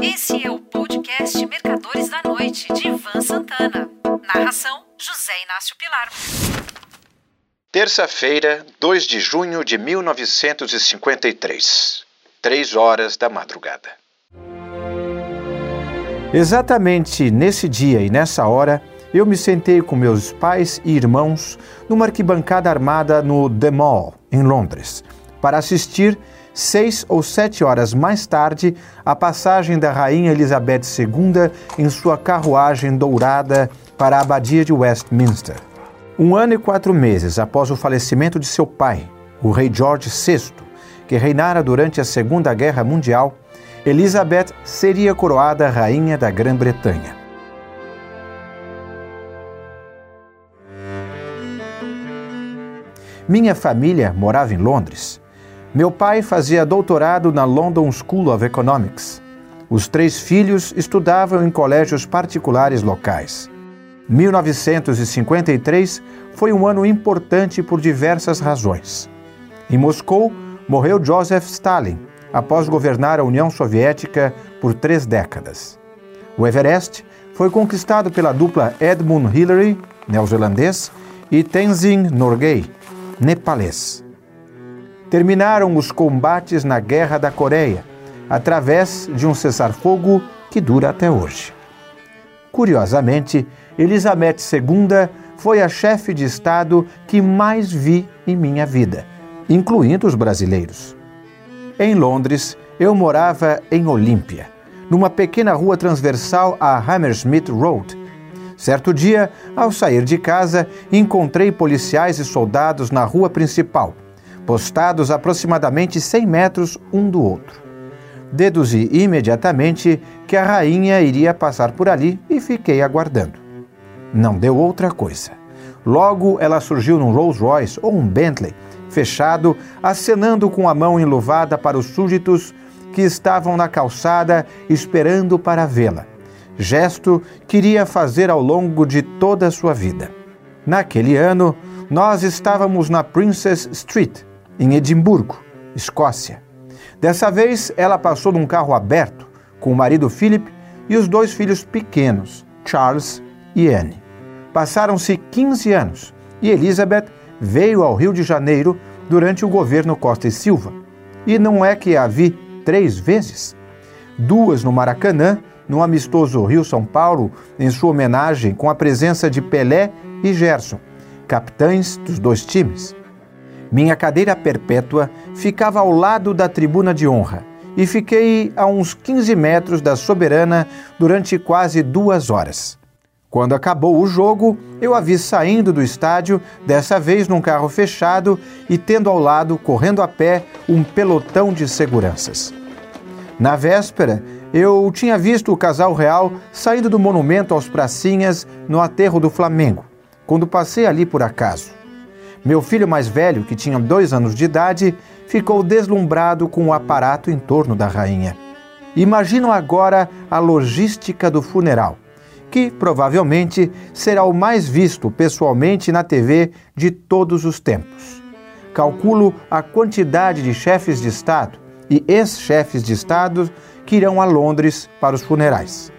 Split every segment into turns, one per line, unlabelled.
Esse é o podcast Mercadores da Noite, de Ivan Santana. Narração: José Inácio Pilar.
Terça-feira, 2 de junho de 1953. Três horas da madrugada. Exatamente nesse dia e nessa hora, eu me sentei com meus pais e irmãos numa arquibancada armada no The Mall, em Londres, para assistir seis ou sete horas mais tarde, a passagem da Rainha Elizabeth II em sua carruagem dourada para a Abadia de Westminster. Um ano e quatro meses após o falecimento de seu pai, o rei George VI, que reinara durante a Segunda Guerra Mundial, Elizabeth seria coroada Rainha da Grã-Bretanha. Minha família morava em Londres meu pai fazia doutorado na London School of Economics. Os três filhos estudavam em colégios particulares locais. 1953 foi um ano importante por diversas razões. Em Moscou, morreu Joseph Stalin, após governar a União Soviética por três décadas. O Everest foi conquistado pela dupla Edmund Hillary, neozelandês, e Tenzin Norgay, nepalês terminaram os combates na Guerra da Coreia, através de um cessar-fogo que dura até hoje. Curiosamente, Elizabeth II foi a chefe de Estado que mais vi em minha vida, incluindo os brasileiros. Em Londres, eu morava em Olímpia, numa pequena rua transversal a Hammersmith Road. Certo dia, ao sair de casa, encontrei policiais e soldados na rua principal postados aproximadamente 100 metros um do outro. Deduzi imediatamente que a rainha iria passar por ali e fiquei aguardando. Não deu outra coisa. Logo ela surgiu num Rolls Royce ou um Bentley, fechado, acenando com a mão enluvada para os súditos que estavam na calçada esperando para vê-la. Gesto que iria fazer ao longo de toda a sua vida. Naquele ano, nós estávamos na Princess Street, em Edimburgo, Escócia. Dessa vez, ela passou num carro aberto com o marido Philip e os dois filhos pequenos, Charles e Anne. Passaram-se 15 anos e Elizabeth veio ao Rio de Janeiro durante o governo Costa e Silva. E não é que a vi três vezes? Duas no Maracanã, no amistoso Rio-São Paulo, em sua homenagem com a presença de Pelé e Gerson, capitães dos dois times. Minha cadeira perpétua ficava ao lado da tribuna de honra e fiquei a uns 15 metros da soberana durante quase duas horas. Quando acabou o jogo, eu a vi saindo do estádio, dessa vez num carro fechado e tendo ao lado, correndo a pé, um pelotão de seguranças. Na véspera, eu tinha visto o casal real saindo do monumento aos pracinhas no aterro do Flamengo, quando passei ali por acaso. Meu filho mais velho, que tinha dois anos de idade, ficou deslumbrado com o aparato em torno da rainha. Imagino agora a logística do funeral, que provavelmente será o mais visto pessoalmente na TV de todos os tempos. Calculo a quantidade de chefes de Estado e ex-chefes de Estado que irão a Londres para os funerais.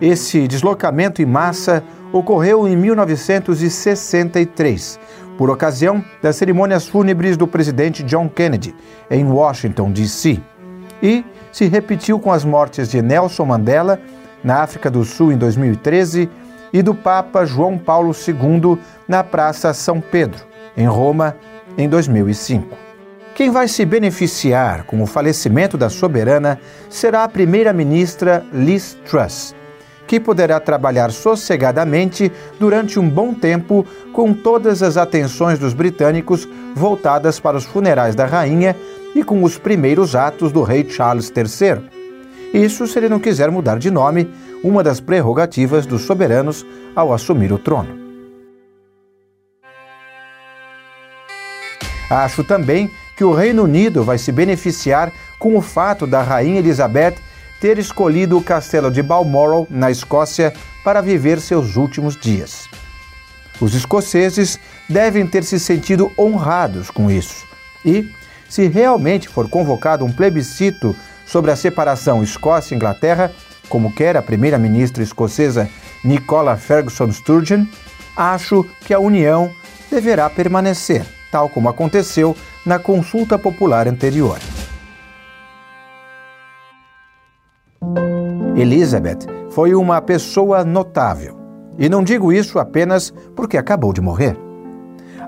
Esse deslocamento em massa ocorreu em 1963, por ocasião das cerimônias fúnebres do presidente John Kennedy, em Washington, D.C., e se repetiu com as mortes de Nelson Mandela, na África do Sul, em 2013, e do Papa João Paulo II, na Praça São Pedro, em Roma, em 2005. Quem vai se beneficiar com o falecimento da soberana será a primeira-ministra Liz Truss que poderá trabalhar sossegadamente durante um bom tempo com todas as atenções dos britânicos voltadas para os funerais da rainha e com os primeiros atos do rei Charles III. Isso se ele não quiser mudar de nome, uma das prerrogativas dos soberanos ao assumir o trono. Acho também que o Reino Unido vai se beneficiar com o fato da Rainha Elizabeth ter escolhido o castelo de Balmoral, na Escócia, para viver seus últimos dias. Os escoceses devem ter se sentido honrados com isso. E, se realmente for convocado um plebiscito sobre a separação Escócia-Inglaterra, como quer a primeira-ministra escocesa Nicola Ferguson Sturgeon, acho que a união deverá permanecer, tal como aconteceu na consulta popular anterior. Elizabeth foi uma pessoa notável. E não digo isso apenas porque acabou de morrer.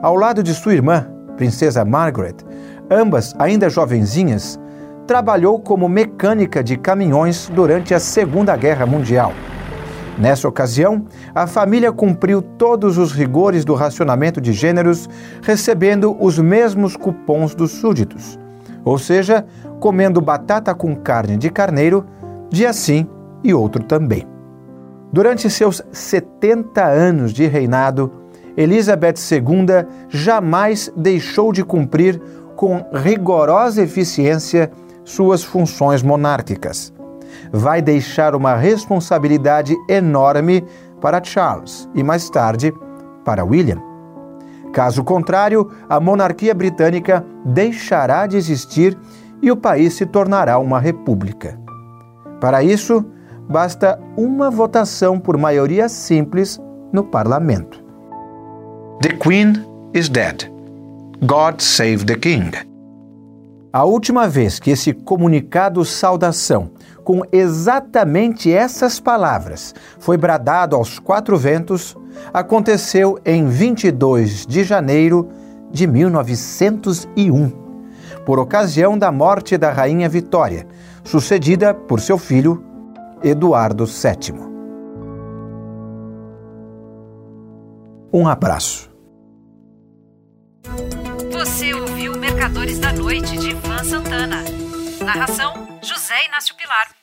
Ao lado de sua irmã, Princesa Margaret, ambas ainda jovenzinhas, trabalhou como mecânica de caminhões durante a Segunda Guerra Mundial. Nessa ocasião, a família cumpriu todos os rigores do racionamento de gêneros, recebendo os mesmos cupons dos súditos, ou seja, comendo batata com carne de carneiro, dia sim e outro também. Durante seus 70 anos de reinado, Elizabeth II jamais deixou de cumprir com rigorosa eficiência suas funções monárquicas. Vai deixar uma responsabilidade enorme para Charles e mais tarde para William. Caso contrário, a monarquia britânica deixará de existir e o país se tornará uma república. Para isso, basta uma votação por maioria simples no parlamento.
The Queen is dead. God save the King.
A última vez que esse comunicado saudação, com exatamente essas palavras, foi bradado aos quatro ventos, aconteceu em 22 de janeiro de 1901, por ocasião da morte da Rainha Vitória, sucedida por seu filho Eduardo VII. Um abraço.
Você ouviu Mercadores da Noite de Ivan Santana. Narração: José Inácio Pilar.